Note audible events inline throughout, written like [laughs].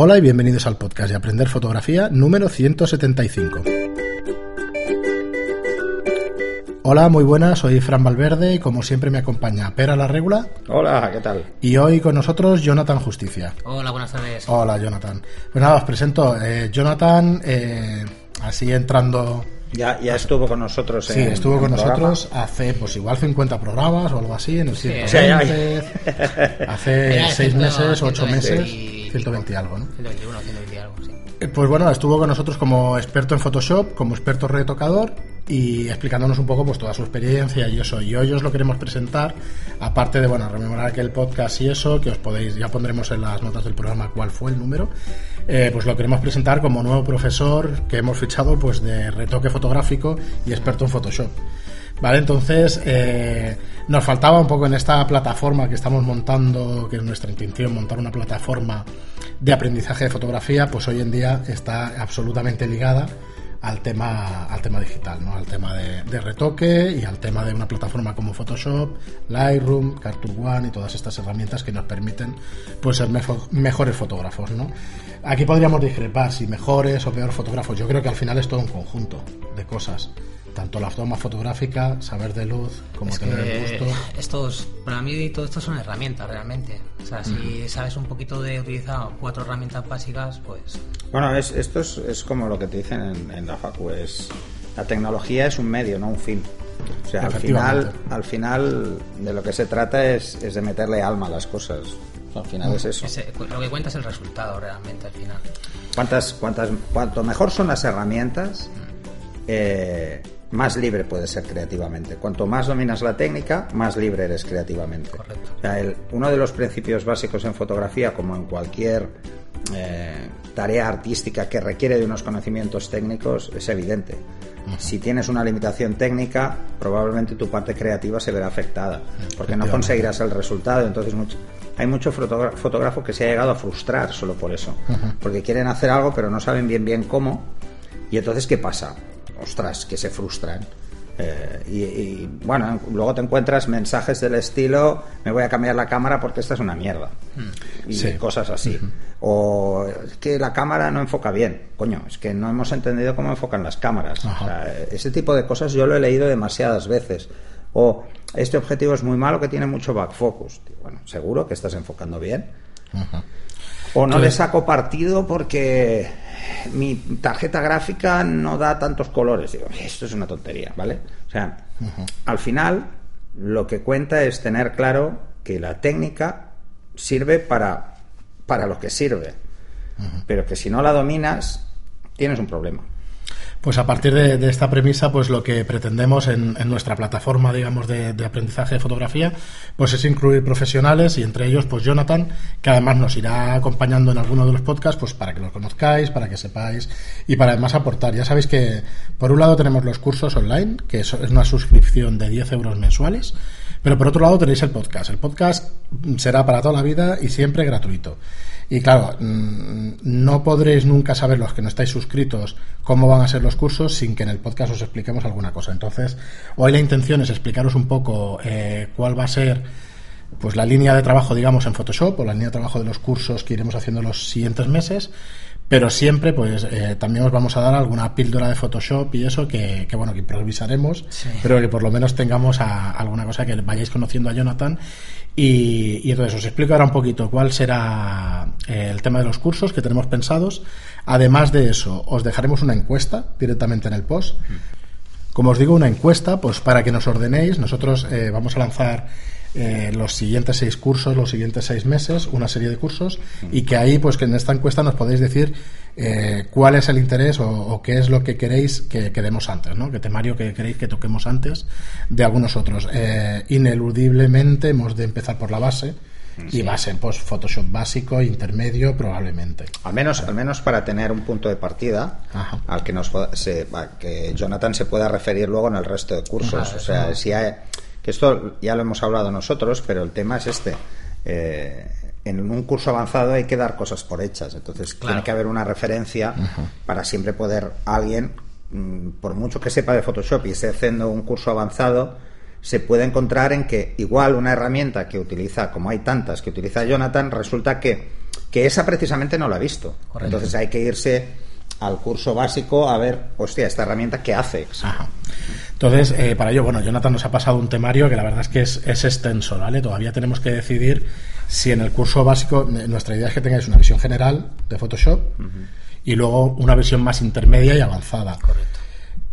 Hola y bienvenidos al podcast de Aprender Fotografía número 175. Hola, muy buenas, soy Fran Valverde y como siempre me acompaña Pera la Regula. Hola, ¿qué tal? Y hoy con nosotros Jonathan Justicia. Hola, buenas tardes. Hola, Jonathan. Pues nada, os presento. Eh, Jonathan, eh, así entrando ya, ya estuvo con nosotros. Sí, en, estuvo con programa. nosotros hace, pues igual 50 programas o algo así, en el Sí, 120, hace Era 6 ciento- meses, 8 120 meses, y 120 y algo, ¿no? 121, 120 y algo, sí. Eh, Pues bueno, estuvo con nosotros como experto en Photoshop, como experto retocador y explicándonos un poco pues toda su experiencia y eso. Y hoy os lo queremos presentar, aparte de bueno, rememorar aquel podcast y eso, que os podéis, ya pondremos en las notas del programa cuál fue el número. eh, pues lo queremos presentar como nuevo profesor que hemos fichado pues de retoque fotográfico y experto en Photoshop. Vale, entonces eh, nos faltaba un poco en esta plataforma que estamos montando, que es nuestra intención, montar una plataforma de aprendizaje de fotografía, pues hoy en día está absolutamente ligada al tema, al tema digital, ¿no? al tema de, de retoque y al tema de una plataforma como Photoshop, Lightroom, Cartoon One y todas estas herramientas que nos permiten pues, ser mejores fotógrafos. ¿no? Aquí podríamos discrepar si mejores o peores fotógrafos. Yo creo que al final es todo un conjunto de cosas. Tanto la toma fotográfica, saber de luz, como Es tener el gusto. estos, para mí todo esto son herramientas realmente. O sea, si sabes un poquito de utilizar cuatro herramientas básicas, pues Bueno, es, esto es, es como lo que te dicen en, en la facu. Es, la tecnología es un medio, no un fin. O sea, al final, al final de lo que se trata es, es de meterle alma a las cosas. Al final es eso. ese- lo que cuenta es el resultado realmente al final. Cuantas, cuantas, cuanto mejor son las herramientas, eh, más libre puedes ser creativamente. Cuanto más dominas la técnica, más libre eres creativamente. Correcto. O sea, el- uno de los principios básicos en fotografía, como en cualquier eh, tarea artística que requiere de unos conocimientos técnicos, es evidente. Si tienes una limitación técnica, probablemente tu parte creativa se verá afectada, porque no conseguirás el resultado. Entonces, mucho- hay mucho fotogra- fotógrafo que se ha llegado a frustrar solo por eso, porque quieren hacer algo, pero no saben bien bien cómo. Y entonces, ¿qué pasa? Ostras, que se frustran. Eh, y, y, bueno, luego te encuentras mensajes del estilo: Me voy a cambiar la cámara porque esta es una mierda. Y Sí. cosas así. O es que la cámara no enfoca bien. Coño, es que no hemos entendido cómo enfocan las cámaras. Ajá. O sea, ese tipo de cosas yo lo he leído demasiadas veces. O este objetivo es muy malo que tiene mucho back focus. Bueno, seguro que estás enfocando bien. O no Sí. le saco partido porque mi tarjeta gráfica no da tantos colores. Digo, esto es una tontería, ¿vale? O sea, al final lo que cuenta es tener claro que la técnica sirve para, para lo que sirve. Pero que si no la dominas, tienes un problema. Pues a partir de, de esta premisa, pues lo que pretendemos en, en nuestra plataforma, digamos, de, de aprendizaje de fotografía, pues es incluir profesionales y entre ellos, pues Jonathan, que además nos irá acompañando en alguno de los podcasts, pues para que los conozcáis, para que sepáis y para además aportar. Ya sabéis que por un lado tenemos los cursos online, que es una suscripción de 10 euros mensuales, pero por otro lado tenéis el podcast. El podcast será para toda la vida y siempre gratuito. Y claro, mm, no podréis nunca saber los que no estáis suscritos cómo van a ser los cursos sin que en el podcast os expliquemos alguna cosa. Entonces, hoy la intención es explicaros un poco eh, cuál va a ser pues la línea de trabajo, digamos, en Photoshop o la línea de trabajo de los cursos que iremos haciendo los siguientes meses. Pero siempre, pues, eh, también os vamos a dar alguna píldora de Photoshop y eso que, que, bueno, que improvisaremos, Sí. pero que por lo menos tengamos a- alguna cosa que vayáis conociendo a Jonathan. Y, y entonces os explico ahora un poquito cuál será eh, el tema de los cursos que tenemos pensados. Además de eso, os dejaremos una encuesta directamente en el post. Como os digo, una encuesta, pues para que nos ordenéis. Nosotros eh, vamos a lanzar eh, los siguientes seis cursos, los siguientes seis meses, una serie de cursos, y que ahí, pues que en esta encuesta nos podéis decir eh, cuál es el interés o, o qué es lo que queréis que, que demos antes, ¿no? Qué temario que queréis que toquemos antes de algunos otros. Eh, ineludiblemente hemos de empezar por la base. Y va a ser pues Photoshop básico, intermedio, probablemente. Al menos, al menos para tener un punto de partida Ajá. al que nos se, que Jonathan se pueda referir luego en el resto de cursos. Ajá, o sea, eso. si hay- que esto ya lo hemos hablado nosotros, pero el tema es este. Eh, en un curso avanzado hay que dar cosas por hechas, entonces tiene que haber una referencia para siempre poder alguien, mm, por mucho que sepa de Photoshop y esté haciendo un curso avanzado, se puede encontrar en que igual una herramienta que utiliza, como hay tantas que utiliza Jonathan, resulta que que esa precisamente no la ha visto. Correcto. Entonces hay que irse al curso básico a ver, hostia, esta herramienta qué hace. Ajá. Entonces, eh, para ello, bueno, Jonathan nos ha pasado un temario que la verdad es que es, es extenso, ¿vale? Todavía tenemos que decidir si en el curso básico, eh, nuestra idea es que tengáis una visión general de Photoshop y luego una visión más intermedia y avanzada. Correcto.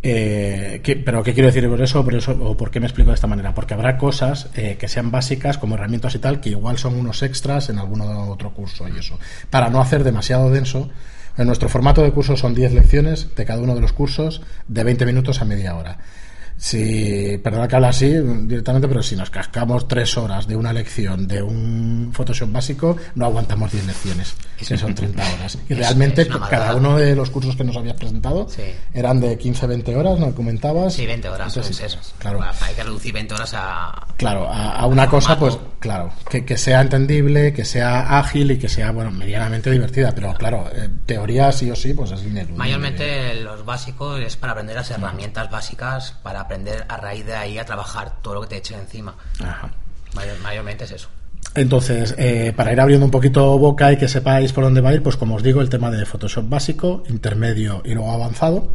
Eh, ¿qué- pero ¿qué quiero decir por eso, por eso o por qué me explico de esta manera? Porque habrá cosas eh, que sean básicas como herramientas y tal que igual son unos extras en algún otro curso y eso. Para no hacer demasiado denso, en nuestro formato de curso son 10 lecciones de cada uno de los cursos de 20 minutos a media hora. Si, perdona que habla así directamente, pero si nos cascamos tres horas de una lección de un Photoshop básico, no aguantamos 10 lecciones, que son 30 horas. Y [laughs] realmente cada uno de los cursos que nos habías presentado Sí. eran de 15-20 horas, ¿no? Comentabas. Sí, 20 horas. Entonces, pues eso. Claro, Hay que reducir 20 horas a. claro, a, a una cosa, pues. Claro, que, que sea entendible, que sea ágil y que sea, bueno, medianamente divertida. Pero claro, eh, teoría sí o sí, pues es ineludible. Mayormente los básicos es para aprender las herramientas básicas, para aprender a raíz de ahí a trabajar todo lo que te echen encima. Ajá. Mayor- mayormente es eso. Entonces, eh, para ir abriendo un poquito boca y que sepáis por dónde va a ir, pues como os digo, el tema de Photoshop básico, intermedio y luego avanzado.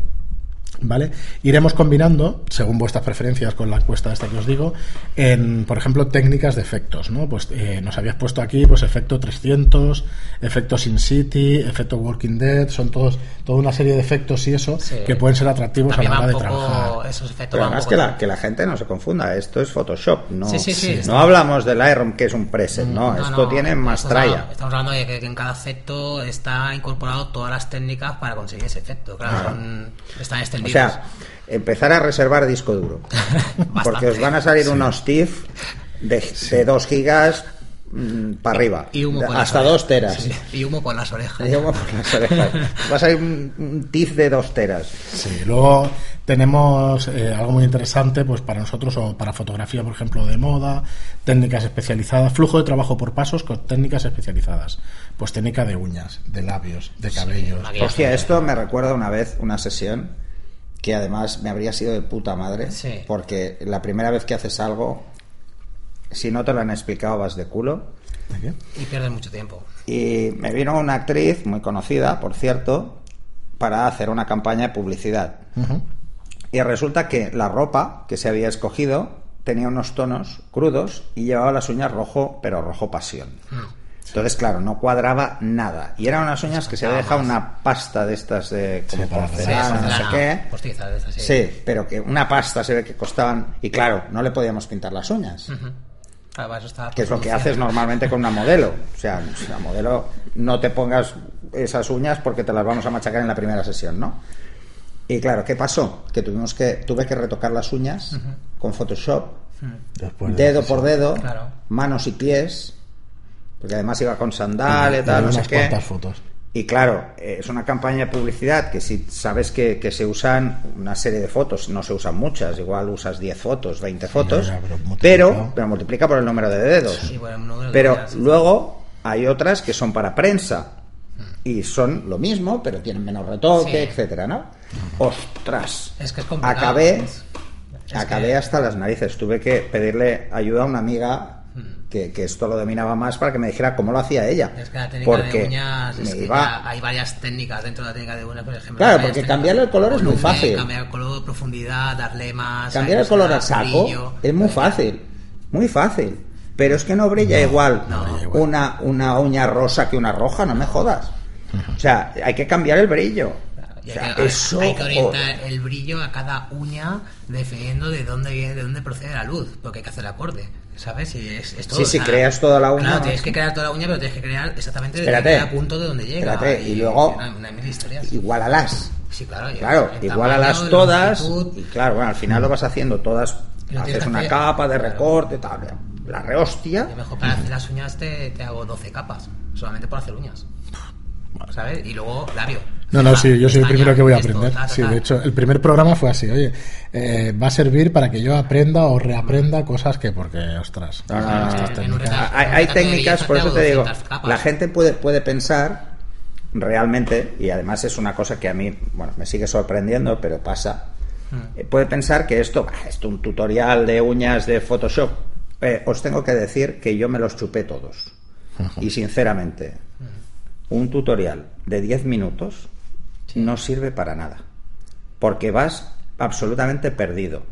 ¿Vale? Iremos combinando, según vuestras preferencias con la encuesta esta que os digo, en, por ejemplo, técnicas de efectos, ¿no? Pues eh, nos habías puesto aquí, pues efecto 300, efecto Sin City, efecto Walking Dead, son todos, toda una serie de efectos y eso Sí. que pueden ser atractivos También a la hora de trabajar. Esos efectos Pero además que la, que la gente no se confunda, esto es Photoshop, no, Sí, sí, sí, no está- hablamos del Lightroom que es un preset, no, No, esto no, tiene más tralla. hablando- Estamos hablando de que en cada efecto está incorporado todas las técnicas para conseguir ese efecto. Claro, son- están O sea, empezar a reservar disco duro. [laughs] Porque os van a salir unos TIFF de, de 2 gigas para arriba. y humo hasta. 2 teras. Sí, y humo por las orejas. Y humo por las orejas. Va a salir un, un TIFF de 2 teras. Sí, luego tenemos eh, algo muy interesante pues para nosotros o para fotografía, por ejemplo, de moda, técnicas especializadas, flujo de trabajo por pasos con técnicas especializadas. Pues técnica de uñas, de labios, de cabellos. maquillaje. Hostia, esto me recuerda una vez una sesión que además me habría sido de puta madre. Sí. Porque la primera vez que haces algo, si no te lo han explicado, vas de culo. Y pierdes mucho tiempo. Y me vino una actriz muy conocida, por cierto, para hacer una campaña de publicidad. Y resulta que la ropa que se había escogido tenía unos tonos crudos y llevaba las uñas rojo, pero rojo pasión. Entonces, claro, no cuadraba nada. Y eran unas uñas que se había dejado una pasta de estas de como Sí, para porcelana, no sé qué. Esas, sí. Pero que una pasta se ve que costaban. Y claro, no le podíamos pintar las uñas. Que es lo que haces normalmente con una modelo. O sea, la modelo no te pongas esas uñas porque te las vamos a machacar en la primera sesión, ¿no? Y claro, ¿qué pasó? Que tuvimos que tuve que retocar las uñas con Photoshop, de- dedo por dedo, Claro. manos y pies, porque además iba con sandalia, y tal, no sé unas qué. cuantas fotos. Y claro, eh, es una campaña de publicidad que si sabes que, que se usan una serie de fotos, no se usan muchas, igual usas 10 fotos, 20 fotos, pero pero, pero multiplica por el número de dedos. Sí, bueno, el número de Pero luego hay otras que son para prensa y son lo mismo, pero tienen menos retoque, Sí. etcétera, ¿no? Ostras. Es que es complicado. Acabé, Es- es acabé que- hasta las narices. Tuve que pedirle ayuda a una amiga. Que, que esto lo dominaba más para que me dijera cómo lo hacía ella. Es que la técnica porque de uñas es me que iba- hay varias técnicas dentro de la técnica de uñas, por ejemplo. Claro, porque cambiarle el color es muy fácil. Cambiar el color, profundidad, darle más. Cambiar el color a saco brillo. es muy fácil, muy fácil. Pero es que no brilla igual una, una uña rosa que una roja, no me jodas. O sea, hay que cambiar el brillo. Y O hay, sea, que, eso, hay que orientar joder. el brillo a cada uña dependiendo de dónde viene, de dónde procede la luz, porque hay que hacer acorde, ¿sabes? Y es, es todo, Sí, si creas toda la uña, Claro, ¿no? tienes que crear toda la uña, pero tienes que crear exactamente Espérate. cada punto de donde llega. Espérate, y luego- mil historias. Igualalas. Sí, claro. y Claro, el igualalas tamaño, la todas. Y claro, bueno, al final lo vas haciendo todas. Haces una hacer- capa de claro. recorte, tal. La rehostia. Y mejor para hacer las uñas te, te hago 12 capas, solamente por hacer uñas. ¿Sabes? Y luego labio. No, no, sí, yo soy el primero que voy a aprender. Sí, de hecho, el primer programa fue así, oye, eh, va a servir para que yo aprenda o reaprenda cosas que, porque, ostras, No, no, no, técnicas- retrato- Hay, técnicas, por eso te digo, 200 capas. la gente puede, puede pensar realmente, y además es una cosa que a mí, bueno, me sigue sorprendiendo, pero pasa, Hmm. eh, puede pensar que esto, bah, esto un tutorial de uñas de Photoshop. Eh, os tengo que decir que yo me los chupé todos. [laughs] Y sinceramente, un tutorial de 10 minutos no sirve para nada. Porque vas absolutamente perdido.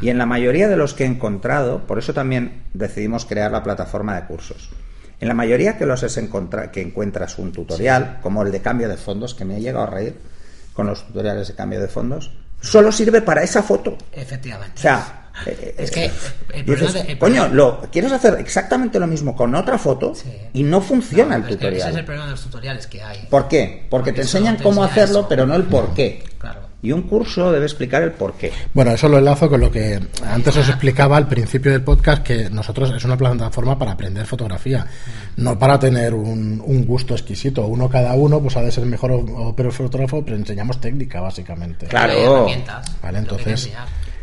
Y en la mayoría de los que he encontrado, por eso también decidimos crear la plataforma de cursos. En la mayoría que los es que encuentras un tutorial, como el de cambio de fondos, que me he llegado a reír con los tutoriales de cambio de fondos, solo sirve para esa foto. Efectivamente. O sea, Es eh, que eh, el dices, problema de- el coño, problema- lo, quieres hacer exactamente lo mismo con otra foto Sí. y no funciona No, el es que tutorial. Ese es el problema de los tutoriales que hay. ¿Por qué? Porque, Porque te enseñan te cómo enseña hacerlo, eso. pero no el por qué. Claro. Y un curso debe explicar el por qué. Bueno, eso lo enlazo con lo que antes os explicaba al principio del podcast, que nosotros es una plataforma para aprender fotografía, no para tener un, un gusto exquisito. Uno cada uno, pues ha de ser mejor o, o peor fotógrafo, pero enseñamos técnica, básicamente. Claro. Vale, entonces.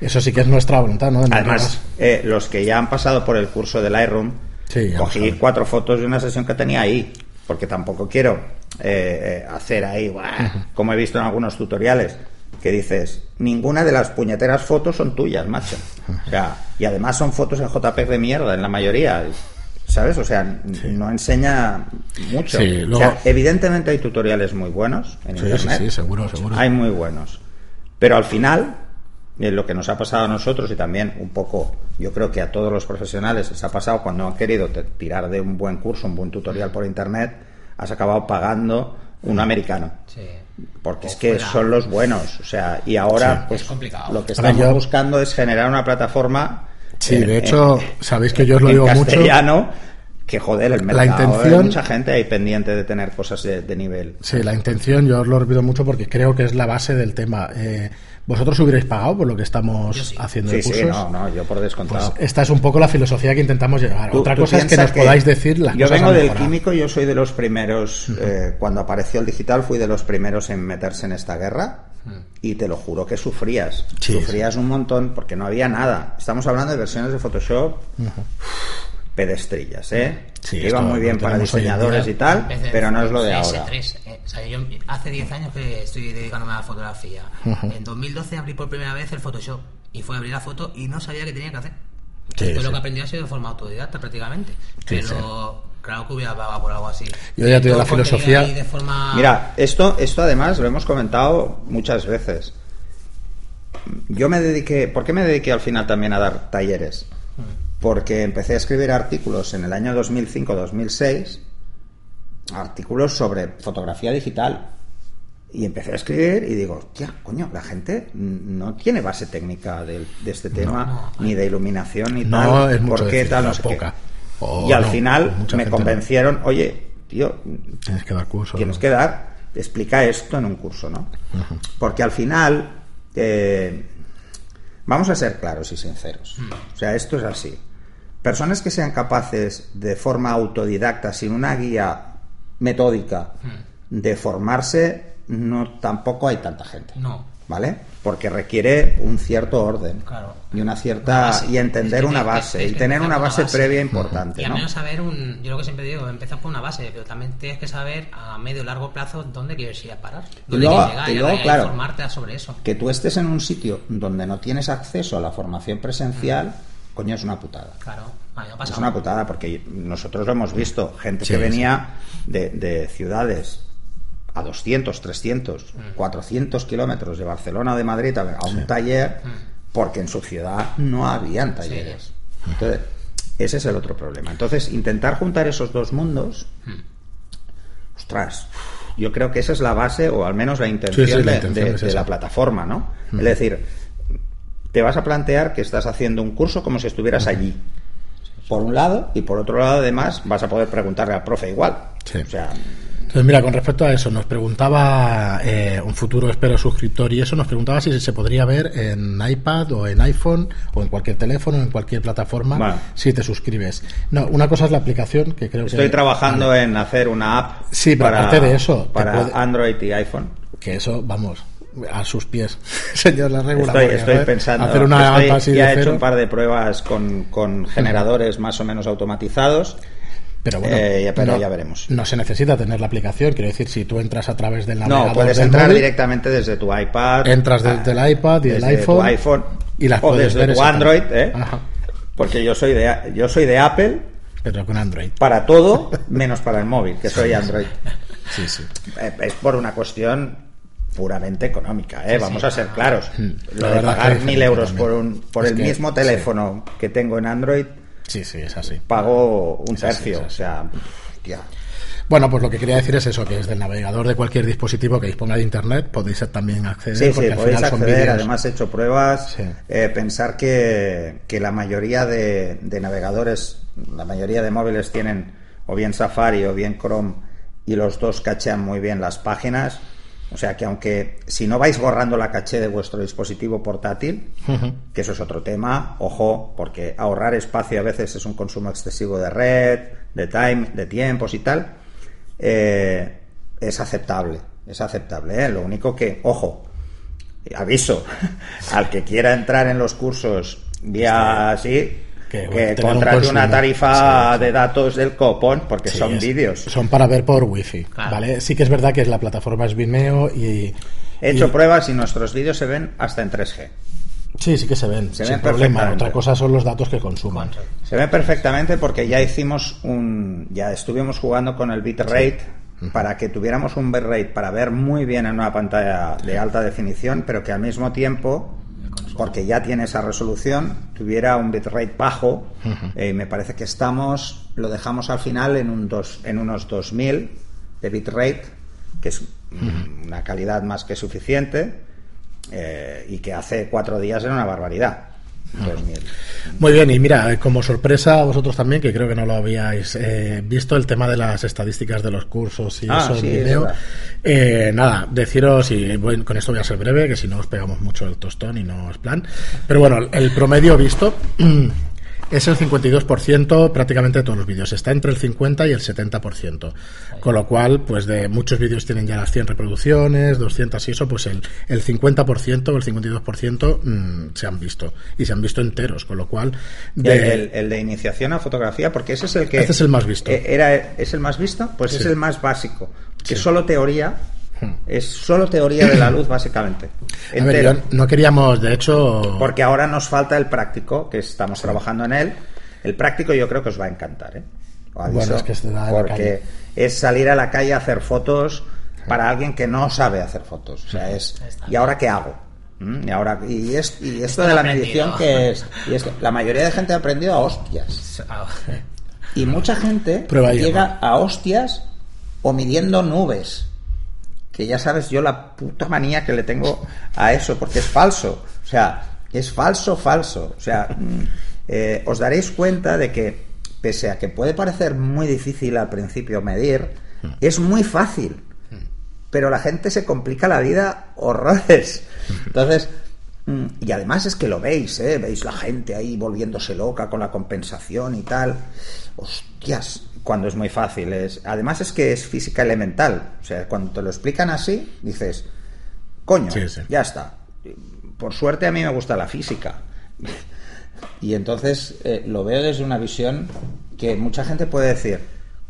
Eso sí que es nuestra voluntad, ¿no? De Además, eh, los que ya han pasado por el curso de Lightroom, Sí, cogí cuatro fotos de una sesión que tenía ahí, porque tampoco quiero eh, eh, hacer ahí, ¡buah! como he visto en algunos tutoriales, que dices, ninguna de las puñeteras fotos son tuyas, macho. O sea, y además son fotos en JPEG de mierda, en la mayoría. ¿Sabes? O sea, no enseña mucho. Sí, O luego- sea, evidentemente hay tutoriales muy buenos en Sí, sí, internet. sí, seguro, seguro. Hay muy buenos. Pero al final, lo que nos ha pasado a nosotros y también un poco, yo creo que a todos los profesionales les ha pasado cuando han querido te- tirar de un buen curso, un buen tutorial por internet, has acabado pagando un americano. Sí. Porque O es que fuera. son los buenos. O sea, y ahora Sí. pues, Es complicado. lo que Ahora estamos yo- buscando es generar una plataforma. Sí, en- de hecho, en- sabéis que yo os lo en digo mucho. castellano, que joder, el La mercado. intención- Hay mucha gente ahí pendiente de tener cosas de, de nivel. Sí, la intención, yo os lo repito mucho porque creo que es la base del tema. Eh, ¿Vosotros hubierais pagado por lo que estamos sí. haciendo Sí, de cursos? sí, no, no, yo por Pues descontado. esta es un poco la filosofía que intentamos llegar. Tú- Otra tú cosa es que nos podáis decir las Yo cosas vengo del químico, yo soy de los primeros, eh, cuando apareció el digital, fui de los primeros en meterse en esta guerra y te lo juro que sufrías. Sí, sufrías un montón porque no había nada. Estamos hablando de versiones de Photoshop pedestrillas, ¿eh? Sí, que iban muy bien para diseñadores y tal, pero no es lo de ahora. CS3, eh, o sea, yo hace 10 años que estoy dedicándome a la fotografía. En 2012 abrí por primera vez el Photoshop y fue a abrir la foto y no sabía qué tenía que hacer. Sí, Todo sí. lo que aprendí ha sido de forma autodidacta prácticamente. Sí, pero claro que hubiera pagado por algo así. Yo ya te digo, Todo la filosofía- de forma... Mira, esto, esto además lo hemos comentado muchas veces. Yo me dediqué, ¿por qué me dediqué al final también a dar talleres? Porque empecé a escribir artículos en el año 2005-2006, artículos sobre fotografía digital. Y empecé a escribir y digo, coño, la gente no tiene base técnica de, de este tema, no. ni de iluminación, ni No, tal. es mucho ¿Por qué decir, tal? No sé qué. poca. O y al final me convencieron, oye, tío, Tienes que dar cursos. tienes que dar, explica esto en un curso, ¿no? Porque al final, eh, vamos a ser claros y sinceros. O sea, esto es así. Personas que sean capaces de forma autodidacta, sin una guía metódica, de formarse, no tampoco hay tanta gente. No. ¿Vale? Porque requiere un cierto orden Claro. y una cierta y entender Es que una que- base y tener una base previa importante, Y al ¿no? menos saber un. Yo lo que siempre digo, empezar por una base, pero también tienes que saber a medio y largo plazo dónde quieres ir a parar. Dónde luego- quieres llegar, y luego, ahí claro, informarte sobre eso. que tú estés en un sitio donde no tienes acceso a la formación presencial, coño, es una putada. Claro, ha Es pasado. una putada porque nosotros lo hemos visto, gente Sí, que sí. venía de, de ciudades a 200, 300, 400 kilómetros de Barcelona o de Madrid a, a un taller porque en su ciudad no habían talleres. Entonces, ese es el otro problema. Entonces, intentar juntar esos dos mundos, ostras, yo creo que esa es la base o al menos la intención, Sí, sí, la de- intención de, es de esa. la plataforma, ¿no? Es decir, te vas a plantear que estás haciendo un curso como si estuvieras allí. Por un lado, y por otro lado, además, vas a poder preguntarle al profe igual. Sí. O sea, Entonces, mira, con respecto a eso, nos preguntaba eh, un futuro, espero, suscriptor y eso, nos preguntaba si se podría ver en iPad o en iPhone o en cualquier teléfono, en cualquier plataforma, Vale. si te suscribes. No, una cosa es la aplicación, que creo estoy que... trabajando en hacer una app Sí, pero para, aparte de eso, para puede- Android y iPhone. Que eso, vamos, a sus pies, [laughs] señor la regula. Estoy, pensando. Hacer una estoy- así de ya he hecho un par de pruebas con, con generadores más o menos automatizados. pero bueno, eh, ya- pero no- ya veremos. No se necesita tener la aplicación, quiero decir, si tú entras a través del navegador No, puedes entrar móvil, directamente desde tu iPad. Entras ah, desde el iPad y el desde iPhone, tu iPhone y las o desde ver tu. Android, ¿eh? Ajá. Porque yo soy de yo soy de Apple pero con Android. para todo menos para el móvil, que soy Android. [laughs] Sí, sí. Eh, Es por una cuestión puramente económica, ¿eh? vamos a ser claros. La Lo de pagar mil euros por, un, por el mismo sí. teléfono que tengo en Android, Sí, sí, es así. pago un tercio. O sea, tía. Bueno, pues lo que quería decir es eso, que desde el navegador de cualquier dispositivo que disponga de internet podéis también acceder. Sí, sí, porque al podéis final son acceder. Además, he hecho pruebas. Sí. Eh, pensar que, que la mayoría de, de navegadores, la mayoría de móviles tienen o bien Safari o bien Chrome y los dos cachean muy bien las páginas. O sea que aunque si no vais borrando la caché de vuestro dispositivo portátil, que eso es otro tema, ojo, porque ahorrar espacio a veces es un consumo excesivo de red, de time, de tiempos y tal, eh, es aceptable, es aceptable. ¿eh? Lo único que, ojo, aviso [laughs] al que quiera entrar en los cursos vía así que, que, bueno, un una tarifa Sí, sí. de datos del copón porque Sí, son es- vídeos. Son para ver por wifi, Claro. ¿vale? Sí que es verdad que la plataforma es Vimeo y... He hecho y- pruebas y nuestros vídeos se ven hasta en 3G. Sí, sí que se ven, Se sin ven problema. perfectamente. Otra cosa son los datos que consuman. Se ve perfectamente porque ya hicimos un. Ya estuvimos jugando con el bitrate para que tuviéramos un bitrate para ver muy bien en una pantalla de alta definición, pero que al mismo tiempo, porque ya tiene esa resolución, tuviera un bitrate bajo. Eh, y me parece que estamos. Lo dejamos al final en, un dos, en unos 2000 de bitrate, que es una calidad más que suficiente. eh, y que hace cuatro días era una barbaridad. 2000. Muy bien, y mira, eh, como sorpresa a vosotros también, que creo que no lo habíais eh, visto, el tema de las estadísticas de los cursos y Ah, eso en sí, video. Eh, nada, deciros, y bueno, con esto voy a ser breve, que si no os pegamos mucho el tostón y no es plan. Pero bueno, el promedio visto [clears throat] es el 52% prácticamente de todos los vídeos. Está entre el 50 y el 70%. Con lo cual, pues de muchos vídeos tienen ya las 100 reproducciones, 200 y eso, pues el, el 50% o el 52% mm, se han visto. Y se han visto enteros, con lo cual... De- el, el- el de iniciación a fotografía, porque ese es el que. Este es el más visto. Eh, Era, ¿Es el más visto? Pues es el más básico. Que Sí. solo teoría. Es solo teoría de la luz, básicamente. A ver, Entero. yo no queríamos, de hecho... Porque ahora nos falta el práctico, que estamos trabajando en él. El práctico yo creo que os va a encantar, ¿eh? Aviso, Bueno, es que la porque es salir a la calle a hacer fotos para alguien que no sabe hacer fotos. O sea, es Está ¿y ahora qué hago? ¿Mm? Y ahora y, es, y esto de la medición que es, y es que la mayoría de gente ha aprendido a hostias. Ah, Y mucha gente Prueba llega a hostias o midiendo nubes. Que ya sabes yo la puta manía que le tengo a eso, porque es falso. O sea, es falso, falso. O sea, eh, os daréis cuenta de que, pese a que puede parecer muy difícil al principio medir, es muy fácil. Pero la gente se complica la vida horrores. [laughs] Entonces, mm, y además es que lo veis, ¿eh? Veis la gente ahí volviéndose loca con la compensación y tal. Hostias, cuando es muy fácil. Es, además es que es física elemental. O sea, cuando te lo explican así, dices, coño, Sí, sí. ya está. Por suerte a mí me gusta la física. Y entonces eh, lo veo desde una visión que mucha gente puede decir,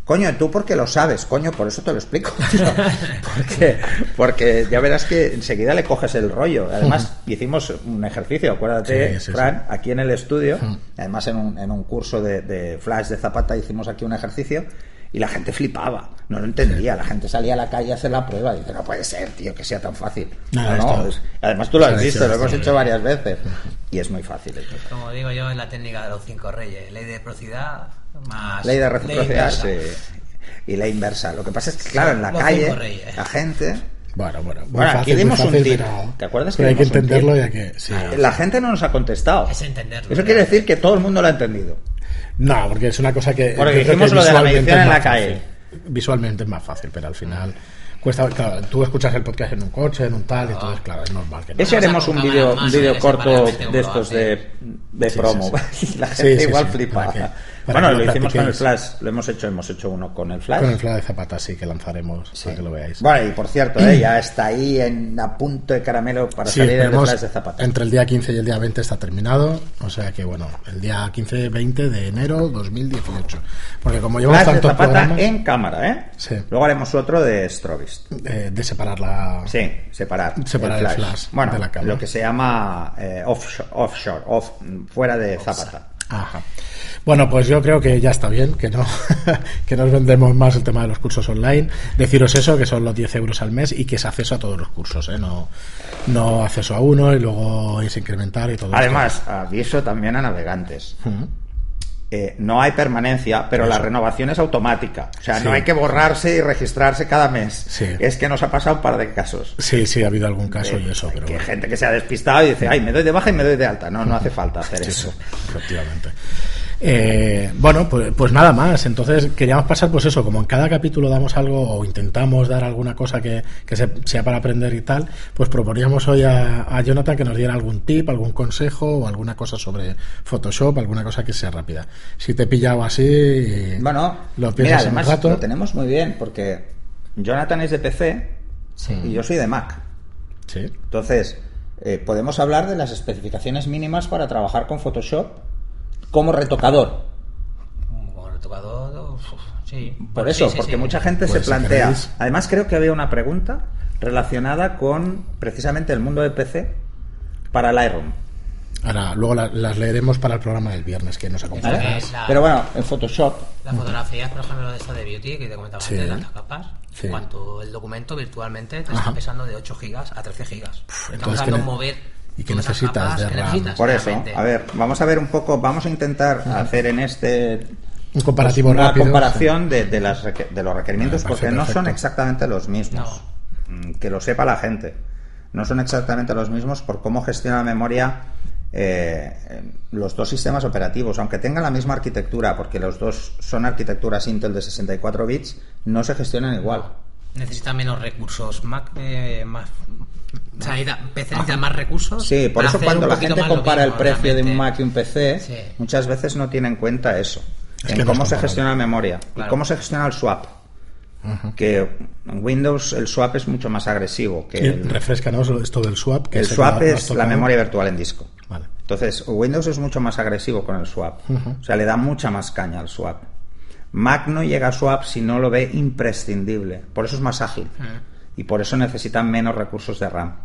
coño, tú porque lo sabes, coño, por eso te lo explico. [laughs] porque, porque ya verás que enseguida le coges el rollo. Además, hicimos un ejercicio, acuérdate, Sí, sí, Fran, aquí en el estudio, además en un, en un curso de, de Flash de Zapata hicimos aquí un ejercicio y la gente flipaba, no lo entendía, la gente salía a la calle a hacer la prueba y dice, no puede ser, tío, que sea tan fácil. No, No, es- además tú lo has visto, lo hemos hecho varias veces y es muy fácil. Como digo yo, es la técnica de los cinco reyes. Ley de reciprocidad más... Ley de reciprocidad sí. y ley inversa. Lo que pasa es que, claro, en la Los calle, la gente, Bueno, bueno, muy Bueno, aquí fácil, muy un fácil, tip. pero- ¿Te acuerdas pero que hay que entenderlo ya que... sí. la gente no nos ha contestado. Es entenderlo. Eso quiere decir que todo el mundo lo ha entendido. No, porque es una cosa que... Porque dijimos que lo de la visualmente medición es en la más calle. fácil. Visualmente es más fácil, pero al final cuesta... Claro, tú escuchas el podcast en un coche, en un tal, y entonces, claro, es normal que no. Ese haremos un vídeo un vídeo corto de estos de, de Sí, promo. sí, Y [laughs] la Sí, gente sí, igual sí, flipa. Bueno, lo lo hicimos con el. Flash. Lo hemos hecho, hemos hecho uno con el Flash. Con el Fla de Zapata sí que lanzaremos para que lo veáis. Bueno, y por cierto, eh, [clears throat] ya está ahí en, a punto de caramelo para Sí, salir el Flash de Zapata. entre el día 15 y el día 20 está terminado, o sea que bueno, el día 15-20 de enero 2018. Porque como llevamos Flash de tantos Zapata programas en cámara, ¿eh? Sí. Luego haremos otro de Strobist. eh, de separar la... Sí, separar. Separar el flash bueno, de la cámara. lo que se llama eh, offshore, offshore off, fuera de Zapata. Ajá. Bueno, pues yo creo que ya está bien, que no [laughs] que nos vendemos más el tema de los cursos online. Deciros eso, que son los 10 euros al mes y que es acceso a todos los cursos, ¿eh? no, no acceso a uno y luego es incrementar y todo Además, aviso también a navegantes. Eh, no hay permanencia, pero la renovación es automática. O sea, Sí. no hay que borrarse y registrarse cada mes. Sí. Es que nos ha pasado un par de casos. Sí, sí, ha habido algún caso y eso, pero que bueno. gente que se ha despistado y dice, ay, me doy de baja y me doy de alta. No, no hace falta hacer Sí, eso. efectivamente. Eh, bueno, pues, pues nada más. Entonces queríamos pasar, pues eso, como en cada capítulo damos algo o intentamos dar alguna cosa que, que se- sea para aprender y tal, pues proponíamos hoy a, a Jonathan que nos diera algún tip, algún consejo o alguna cosa sobre Photoshop, alguna cosa que sea rápida. Si te he pillado así, Bueno, lo mira, piensas en un rato. lo tenemos muy bien porque Jonathan es de PC Sí. y yo soy de Mac. Sí. Entonces, eh, podemos hablar de las especificaciones mínimas para trabajar con Photoshop como retocador. Como retocador, uf, sí. Por eso, sí, porque sí. mucha gente Pues se plantea. Además, creo que había una pregunta relacionada con precisamente el mundo de PC para el Lightroom. Ahora, luego la- las leeremos para el programa del viernes que nos ¿vale? acompaña. Pero bueno, en Photoshop. Las fotografías, por ejemplo, de esta de Beauty que te comentaba Sí. antes, de altas capas, Sí. cuanto el documento virtualmente te Ajá. está pesando de 8 gigas a 13 gigas. Estamos hablando ¿qué de ne- mover. Y esas necesitas capas de que RAM? necesitas Por eso, realmente. a ver, vamos a ver un poco, vamos a intentar hacer en este Un comparativo pues, una rápido. comparación de, de las de los requerimientos Me porque no son exactamente los mismos. Mm, Que lo sepa la gente. No son exactamente los mismos por cómo gestiona la memoria eh, los dos sistemas operativos, aunque tengan la misma arquitectura, porque los dos son arquitecturas Intel de 64 bits, no se gestionan igual. Necesita menos recursos. Mac, eh, más. O sea, PC necesita más recursos. Sí, por eso cuando la gente compara el precio de un. Mac y un PC, Sí. muchas veces no tiene en cuenta eso. Es en no cómo se gestiona la memoria y cómo se gestiona el swap. Que en Windows el swap es mucho más agresivo que el, refrescanos esto del swap. Que el que swap es la memoria virtual en disco. Vale. Entonces, Windows es mucho más agresivo con el swap. O sea, le da mucha más caña al swap. Mac no llega a swap si no lo ve imprescindible. Por eso es más ágil. Y por eso necesitan menos recursos de RAM.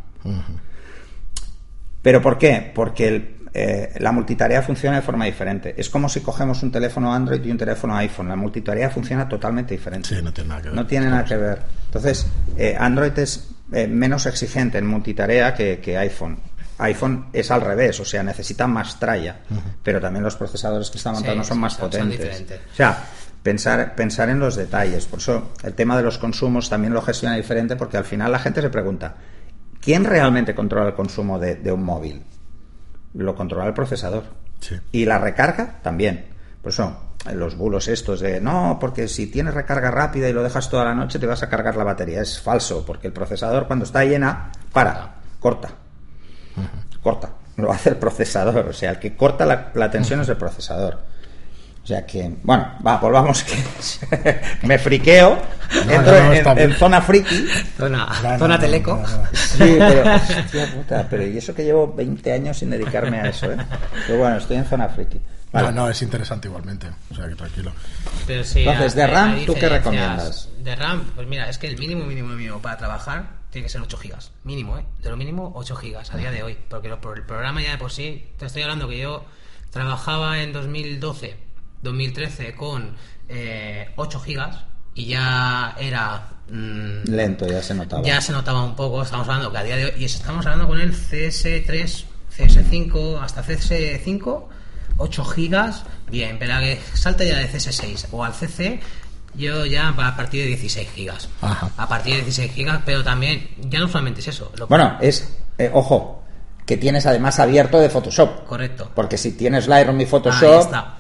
¿Pero por qué? Porque el- eh, la multitarea funciona de forma diferente. Es como si cogemos un teléfono Android y un teléfono iPhone. La multitarea funciona totalmente diferente. Sí, no tiene nada que ver. No tiene nada que ver. Entonces, eh, Android es eh, menos exigente en multitarea que, que iPhone. iPhone es al revés, o sea, necesita más tralla, pero también los procesadores que están Sí, montando son más son- son potentes. diferentes. o sea, pensar, pensar en los detalles. Por eso el tema de los consumos también lo gestiona diferente, porque al final la gente se pregunta, ¿quién realmente controla el consumo de, de un móvil? Lo controla el procesador. Sí. Y la recarga también. Por eso, los bulos estos de no, porque si tienes recarga rápida y lo dejas toda la noche te vas a cargar la batería. Es falso, porque el procesador cuando está llena, para, corta. Corta. Lo hace el procesador. O sea, el que corta la, la tensión es el procesador. O sea que, bueno, va, volvamos que [laughs] me friqueo, No, entro no, no, en- zona friki. Zona, No, no, zona no, teleco. no, no. Sí, pero, hostia puta, pero y eso que llevo 20 años sin dedicarme a eso, ¿eh? Pero bueno, estoy en zona friki. Vale. No, no, es interesante igualmente. O sea que tranquilo. Pero sí, Entonces, de RAM, ¿tú qué recomiendas? De RAM, pues mira, es que el mínimo, mínimo, mínimo para trabajar tiene que ser 8 gigas. Mínimo, ¿eh? De lo mínimo 8 gigas a día de hoy. Porque lo- por el programa ya de por sí, te estoy hablando que yo trabajaba en 2012, 2013 con eh, 8 gigas y ya era... mm, Lento, ya se notaba. ya se notaba un poco, estamos hablando que a día de hoy, y estamos hablando con el CS3, CS5, hasta CS5, 8 gigas, bien, pero a que salte ya de CS6 o al CC, yo ya a partir de 16 gigas. Ajá. A partir de 16 gigas, pero también, ya no solamente es eso, lo Bueno, es, eh, ojo, que tienes además abierto de Photoshop. correcto. Porque si tienes Lightroom y Ahí Photoshop, está.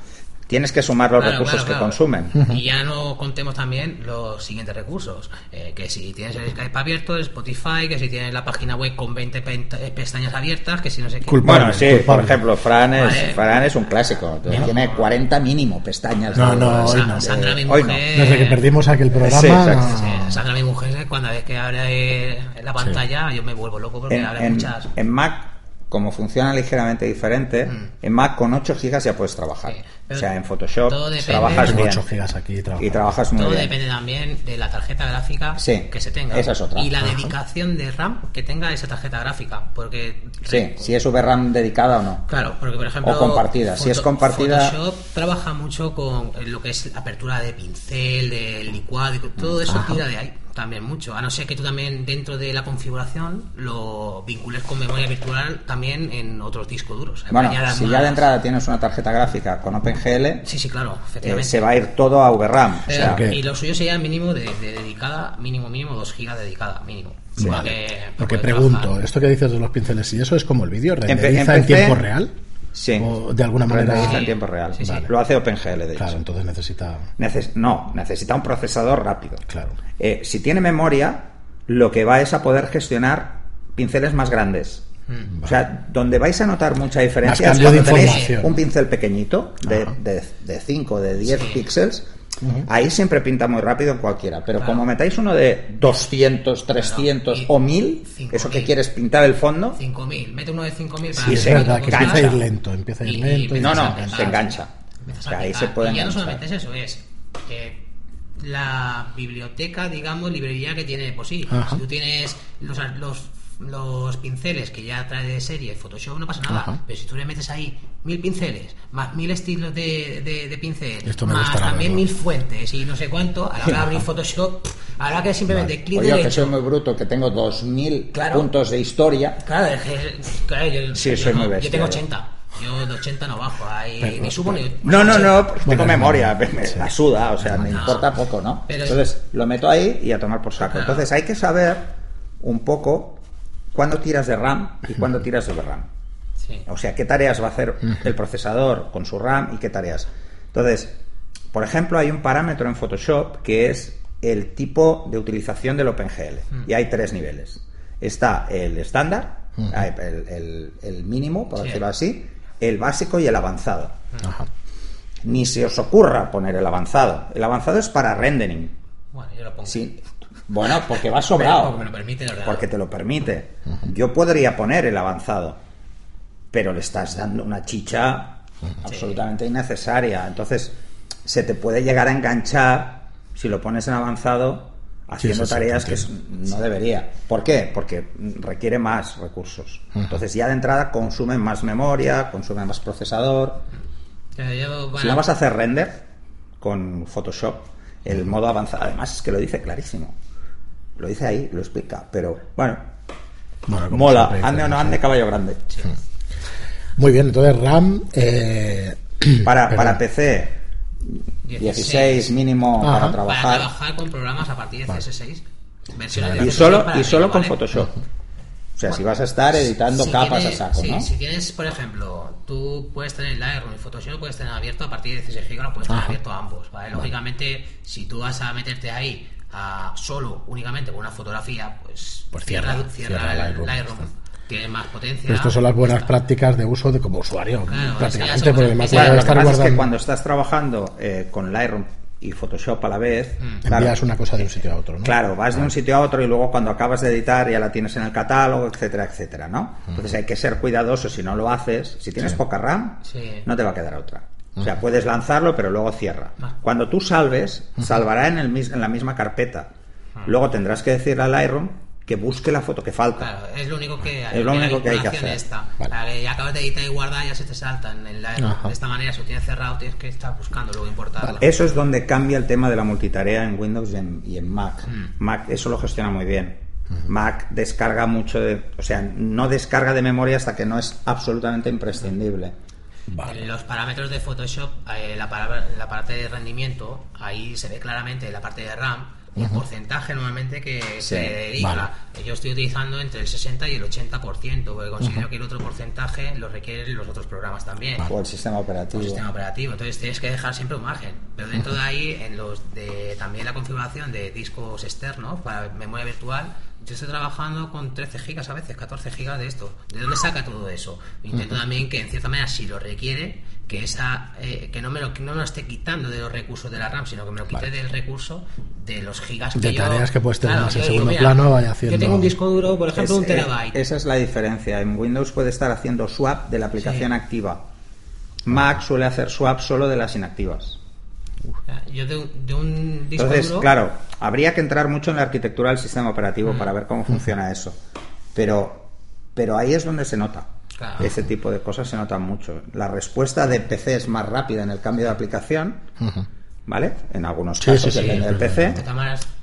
Tienes que sumar los Claro, recursos claro, que consumen. Y ya no contemos también los siguientes recursos. Eh, que si tienes el Skype abierto, el Spotify, que si tienes la página web con 20 pen- eh, pestañas abiertas, que si no sé qué. Culpable. Bueno, sí, culpable. por ejemplo, Fran es, Vale. Fran es un clásico. Tiene 40 mínimo pestañas. No, no, hoy no. Sandra, mi Hoy no. mujer. Desde que perdimos aquel programa. Sí, no- Sandra, mi mujer, cuando ves que abre eh, la pantalla, yo me vuelvo loco porque En, abre en- muchas. en Mac como funciona ligeramente diferente, en Mac con 8 GB ya puedes trabajar. Sí, o sea, en Photoshop todo depende- trabajas bien. 8 gigas aquí y. Y trabajas muy Todo bien. depende también de la tarjeta gráfica Sí, que se tenga. esa es otra. Y la Ajá. dedicación de RAM que tenga esa tarjeta gráfica. Porque. Sí, si es VRAM dedicada o no. Claro, porque por ejemplo. O compartida. Si es compartida- Photoshop trabaja mucho con lo que es apertura de pincel, de licuado, y todo eso tira de ahí también mucho. A no ser que tú también dentro de la configuración lo vincules con memoria virtual también en otros discos duros. Bueno, si más- ya de entrada tienes una tarjeta gráfica con OpenGL, Sí, sí, claro, eh, efectivamente. se va a ir todo a VRAM. O Pero- sea, Ok. Y lo suyo sería mínimo de, de dedicada, mínimo, mínimo, 2 gigas dedicada, mínimo. Vale. Porque- Lo que porque pregunto, trabajar- esto que dices de los pinceles, ¿y eso es como el vídeo? En- ¿Renderiza en tiempo real? sí. ¿O de alguna manera? Renderiza en Sí. tiempo real. Sí, sí. Vale. Lo hace OpenGL, de hecho. Claro, entonces necesita... Neces- no, necesita un procesador rápido. Claro. Eh, si tiene memoria, lo que va es a poder gestionar pinceles más grandes. Mm. O sea, donde vais a notar mucha diferencia es cuando tenéis un pincel pequeñito de, de, de 5, de 10 Sí. píxeles. Ahí siempre pinta muy rápido en cualquiera, pero Claro. como metáis uno de 200, 300 y o 1000, 5000. eso que quieres pintar el fondo, 5.000, mete uno de 5.000 Sí, para es ver verdad, que empieza a ir lento, empieza a ir Y- lento y no, no, se engancha. O a sea, ahí se puede Y ya no solamente es eso, es eh, la biblioteca, digamos, librería que tiene, pues sí, Ajá. si tú tienes los, los, los pinceles que ya trae de serie Photoshop, no pasa nada. Ajá. Pero si tú le metes ahí mil pinceles, más mil estilos de, de, de pincel, Esto me más también verlo. mil fuentes y no sé cuánto, a la hora de abrir [laughs] Photoshop, habrá que simplemente clic Oye, que derecho. soy muy bruto, que tengo 2000 Claro. puntos de historia. Claro, es que, claro, yo, Sí, yo soy no- muy yo bestia, tengo yo. 80. Yo de 80 no bajo, ahí ni subo ni. No, no, no, Bueno, tengo memoria, no, me, me sí. la suda, o sea, me No. importa poco, ¿no? Pero- Entonces, lo meto ahí y a tomar por saco. Claro. Entonces, hay que saber un poco cuándo tiras de RAM y [laughs] cuándo tiras de VRAM. Sí. O sea, qué tareas va a hacer [laughs] el procesador con su RAM y qué tareas. Entonces, por ejemplo, hay un parámetro en Photoshop que es el tipo de utilización del OpenGL. Y hay tres niveles. Está el estándar, hay el, el- el mínimo, por Sí. decirlo así, el básico y el avanzado. Ajá. Ni se os ocurra poner el avanzado. El avanzado es para rendering. Bueno, yo lo pongo. Sí. Bueno, porque va sobrado. Porque me lo permite el. Porque te lo permite. Yo podría poner el avanzado, pero le estás dando una chicha absolutamente innecesaria. Entonces, se te puede llegar a enganchar si lo pones en avanzado haciendo sí, sí, tareas que es- no debería. ¿Por qué? Porque requiere más recursos. Entonces, ya de entrada consume más memoria, consume más procesador. Si no vas a hacer render con Photoshop, el modo avanzado, además es que lo dice clarísimo. Lo dice ahí, lo explica, pero bueno, Bueno, mola, siempre ande o no ande, caballo grande. Muy bien, entonces RAM... Eh... Para, [clears throat] para PC, 16 mínimo Ajá. para para trabajar. trabajar con programas a partir de CS6. Versiones de Y CS6 solo, y solo arriba, con ¿vale? Photoshop. O sea, si vas a estar editando Si capas tienes- a saco, sí, ¿no? Si tienes, por ejemplo, tú puedes tener Lightroom y Photoshop, puedes tener abierto a partir de 16 GB, lo puedes tener Ajá. abierto a ambos, ¿vale? Lógicamente, si tú vas a meterte ahí a solo, únicamente con una fotografía, pues, Pues cierra, cierra, cierra el Lightroom. Lightroom. Tiene más potencia. Pero estas son las buenas Está. prácticas de uso de como usuario, Claro, prácticamente, porque más que- Claro, lo que estar pasa es que guardando, cuando estás trabajando eh, con Lightroom y Photoshop a la vez, claro, envías una cosa de un sitio a otro, ¿no? Claro, vas de un sitio a otro y luego cuando acabas de editar ya la tienes en el catálogo, etcétera, etcétera, ¿no? Entonces hay que ser cuidadoso si no lo haces. Si tienes poca RAM, Sí. no te va a quedar otra. O sea, puedes lanzarlo, pero luego cierra. Ah. Cuando tú salves, salvará en, el, en la misma carpeta. Luego tendrás que decirle a Lightroom que busque la foto que falta. Claro, es lo único que hay. Es lo la único que hay que vinculación hacer. Esta. Vale. La que ya acabas de editar y guardar ya se te salta en. De esta manera, si lo tienes cerrado, tienes que estar buscando, luego importarlo. Eso es donde cambia el tema de la multitarea en Windows y en, y en Mac. Mm. Mac eso lo gestiona muy bien. Mac descarga mucho de, o sea, no descarga de memoria hasta que no es absolutamente imprescindible. Vale. En los parámetros de Photoshop, eh, la, palabra- la parte de rendimiento, ahí se ve claramente la parte de RAM, el porcentaje normalmente que se dedica. vale. Yo estoy utilizando entre el 60 y el 80%, porque considero que el otro porcentaje lo requieren los otros programas también. O el sistema operativo. sistema operativo. Entonces tienes que dejar siempre un margen. Pero dentro de ahí, en los de también la configuración de discos externos para memoria virtual, yo estoy trabajando con 13 gigas a veces, 14 gigas de esto. ¿De dónde saca todo eso? Intento también que en cierta manera, si lo requiere, que esa eh, que no me, lo, que no me lo esté quitando de los recursos de la RAM, sino que me lo quite Vale. del recurso de los gigas que De yo- tareas que puedes tener más en segundo mira, plano, vaya haciendo- Yo tengo un disco duro, por ejemplo, Es- un terabyte. eh, esa es la diferencia. En Windows puede estar haciendo swap de la aplicación Sí. activa. Mac suele hacer swap solo de las inactivas. Yo de un, de un disco Entonces, duro. claro, habría que entrar mucho en la arquitectura del sistema operativo Mm. para ver cómo funciona eso. Pero, pero ahí es donde se nota. Claro. Ese tipo de cosas se notan mucho. La respuesta de PC es más rápida en el cambio de aplicación, ¿vale? En algunos Sí, casos sí, sí, depende del pero- PC.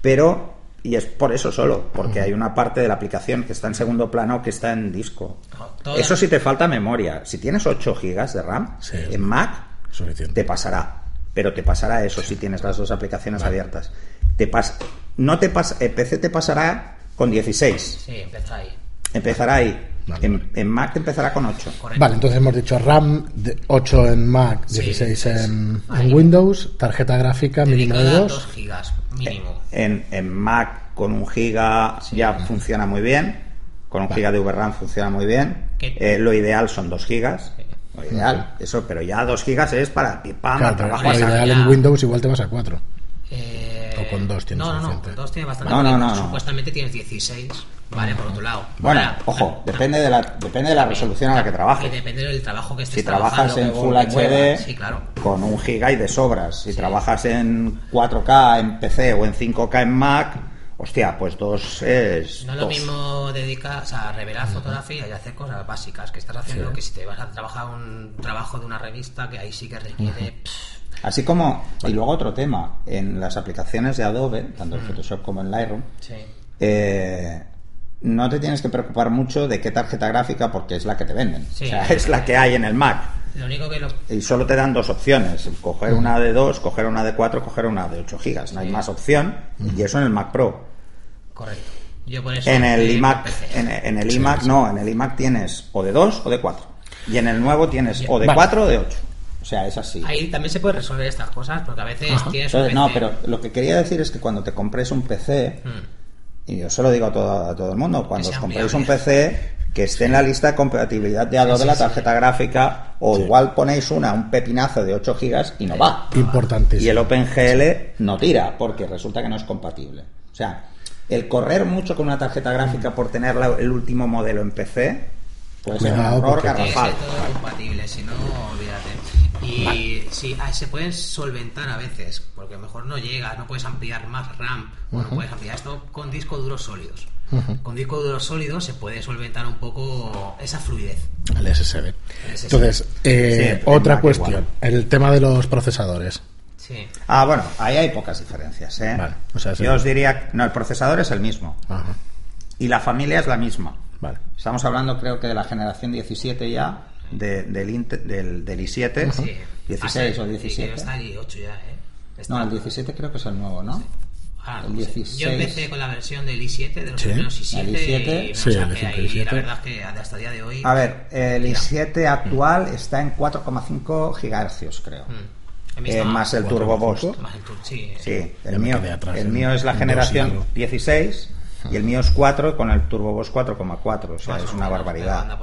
Pero, y es por eso solo, porque hay una parte de la aplicación que está en segundo plano que está en disco. No, Eso sí te falta memoria. Si tienes 8 gigas de RAM, Sí. en Mac Suficiente. te pasará. Pero te pasará eso si tienes las dos aplicaciones abiertas. Te pas no te pas eh, PC te pasará con 16. Sí, empieza ahí. Empezará ahí. Vale, en, vale. en Mac te empezará con 8. Correcto. Vale, entonces hemos dicho RAM de 8 en Mac, Sí, 16 en, Ahí. en Windows, tarjeta gráfica mínimo de Dedicada a 2. 2 gigas, mínimo. En, en Mac con un giga ya funciona muy bien. Con un giga de VRAM funciona muy bien. Eh, lo ideal son 2 gigas. Lo ideal, eso, pero ya 2 gigas es para pim, pam, Claro, trabajo lo ideal en Windows igual te vas a 4. Eh, O con dos tienes No, no, no, suficiente. con dos tienes bastante. No, no, no, no. Supuestamente tienes 16, ¿vale? Por otro lado. Bueno, Ahora, ojo, ah, depende de la, depende de la resolución a la que trabajes. depende del trabajo que estés Si trabajas en Full HD. Sí, claro. con un giga y de sobras. Si Sí. trabajas en 4K en PC o en 5K en Mac, hostia, pues dos es. No es lo mismo dedicar, o sea, revelar fotografía y hacer cosas básicas que estás haciendo que si te vas a trabajar un trabajo de una revista que ahí sí que requiere. pff, Así como, y luego otro tema, en las aplicaciones de Adobe, tanto en Photoshop como en Lightroom, sí. eh, no te tienes que preocupar mucho de qué tarjeta gráfica porque es la que te venden. Sí. O sea, [laughs] es la que hay en el Mac. Lo único que lo. Y solo te dan dos opciones, coger una de 2, coger una de 4, coger una de 8 gigas. No hay más opción y eso en el Mac Pro. Correcto. Yo por eso. En el iMac, en, en el iMac no, en el iMac tienes o de 2 o de 4. Y en el nuevo tienes o de Vale. 4 o de 8. O sea, es así. Ahí también se puede resolver estas cosas porque a veces tienes un no, PC. pero lo que quería decir es que cuando te compres un PC, Mm. y yo se lo digo a todo, a todo el mundo, cuando os compréis un. PC, que esté en la lista de compatibilidad de Adobe sí, la sí. tarjeta gráfica, o igual ponéis una, un pepinazo de 8 gigas y no va. Importantísimo. Y el OpenGL no tira, porque resulta que no es compatible. O sea, el correr mucho con una tarjeta gráfica por tener la- el último modelo en PC, pues es un error garrafal. ser todo compatible, si no, olvídate. Y sí, ah, se pueden solventar a veces, porque a lo mejor no llegas, no puedes ampliar más RAM, o no puedes ampliar esto con discos duros sólidos. Con discos duros sólidos se puede solventar un poco esa fluidez. El SSD. El SSD. Entonces, eh, Sí, otra cuestión. igual. El tema de los procesadores. Sí. Ah, bueno, ahí hay pocas diferencias. ¿eh? Vale, o sea, sí. Yo os diría, no, el procesador es el mismo. Ajá. Y la familia es la misma. Vale. Estamos hablando, creo que de la generación 17 ya, de- del, del, del i7. sí. 16 Ah, o sí, 17. creo que está el 8 ya, ¿eh? Está- No, el 17 creo que es el nuevo, ¿no? Ah, el sé. 16. Yo empecé con la versión del i7, de los primeros i7, El i7. y Sí, el saqué ahí, i7. la verdad es que hasta el día de hoy... A ver, el Mira. i7 actual está en 4,5 gigahercios, creo. Mm. Eh, más el 4,5. Turbo Boost. Más el tur- sí. Sí, el mío, atrás el mío es la generación algo. 16 y el mío es 4 con el Turbo Boost 4,4. O sea, Más es una menos, barbaridad.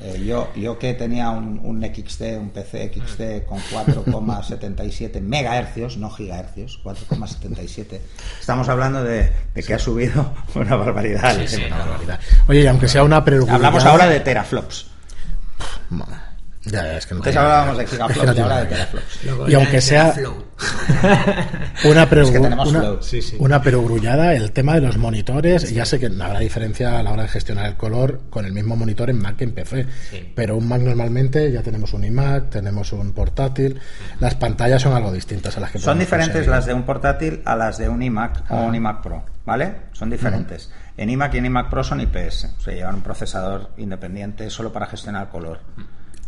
Eh, yo, yo que tenía un, un XT, un PC XT con 4,77 megahercios, no gigahercios, 4,77. Estamos hablando de, de que ha subido una barbaridad. Sí, sí, Una barbaridad. Oye, y aunque sea una preocupación. Hablamos ahora de teraflops. Ya, es que no Antes hablábamos de es que gigaflops no ahora de teraflops. Luego Y aunque sea-. Una, perogru- Es que tenemos una, flow. Sí, sí. una perogrullada, el tema de los monitores, ya sé que habrá diferencia a la hora de gestionar el color con el mismo monitor en Mac que en PC, Sí. pero un Mac normalmente ya tenemos un iMac, tenemos un portátil, las pantallas son algo distintas a las que Son diferentes conseguir. las de un portátil a las de un iMac o Ah. un iMac Pro, ¿vale? Son diferentes. En iMac y en iMac Pro son IPS, o sea, llevan un procesador independiente solo para gestionar el color.